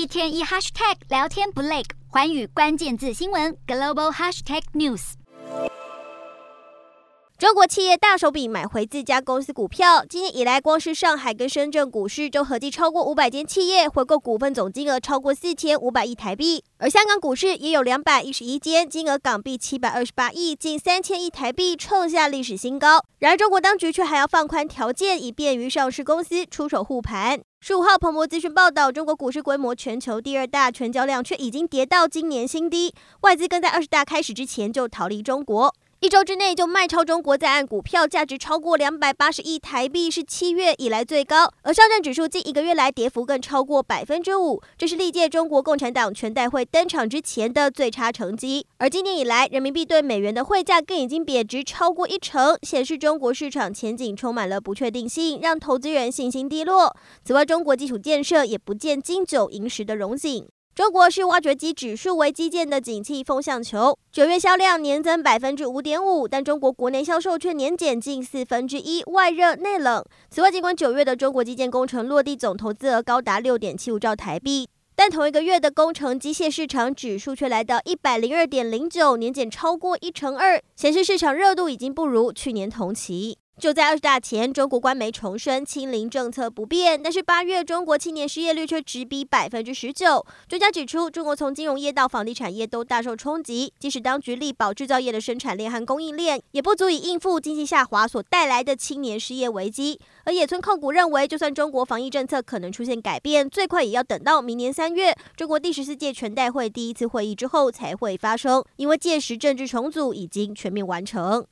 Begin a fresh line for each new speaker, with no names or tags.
一天一 hashtag 聊天不累，环宇关键字新闻 global hashtag news。
中国企业大手笔买回自家公司股票，今年以来，光是上海跟深圳股市就合计超过五百间企业回购股份，总金额超过四千五百亿台币。而香港股市也有两百一十一间，金额港币七百二十八亿，近三千亿台币，创下历史新高。然而，中国当局却还要放宽条件，以便于上市公司出手护盘。十五号，彭博资讯报道，中国股市规模全球第二大，成交量却已经跌到今年新低，外资更在二十大开始之前就逃离中国。一周之内就卖超中国在岸股票，价值超过两百八十亿台币，是七月以来最高。而上证指数近一个月来跌幅更超过百分之五，这是历届中国共产党全代会登场之前的最差成绩。而今年以来，人民币对美元的汇价更已经贬值超过一成，显示中国市场前景充满了不确定性，让投资人信心低落。此外，中国基础建设也不见经久银十的荣景。中国是挖掘机指数为基建的景气风向球，九月销量年增百分之五点五，但中国国内销售却年减近四分之一，外热内冷。此外，尽管九月的中国基建工程落地总投资额高达六点七五兆台币，但同一个月的工程机械市场指数却来到一百零二点零九，年减超过一成二，显示市场热度已经不如去年同期。就在二十大前，中国官媒重申清零政策不变，但是八月中国青年失业率却直逼百分之十九。专家指出，中国从金融业到房地产业都大受冲击，即使当局力保制造业的生产链和供应链，也不足以应付经济下滑所带来的青年失业危机。而野村控股认为，就算中国防疫政策可能出现改变，最快也要等到明年三月，中国第十四届全代会第一次会议之后才会发生，因为届时政治重组已经全面完成。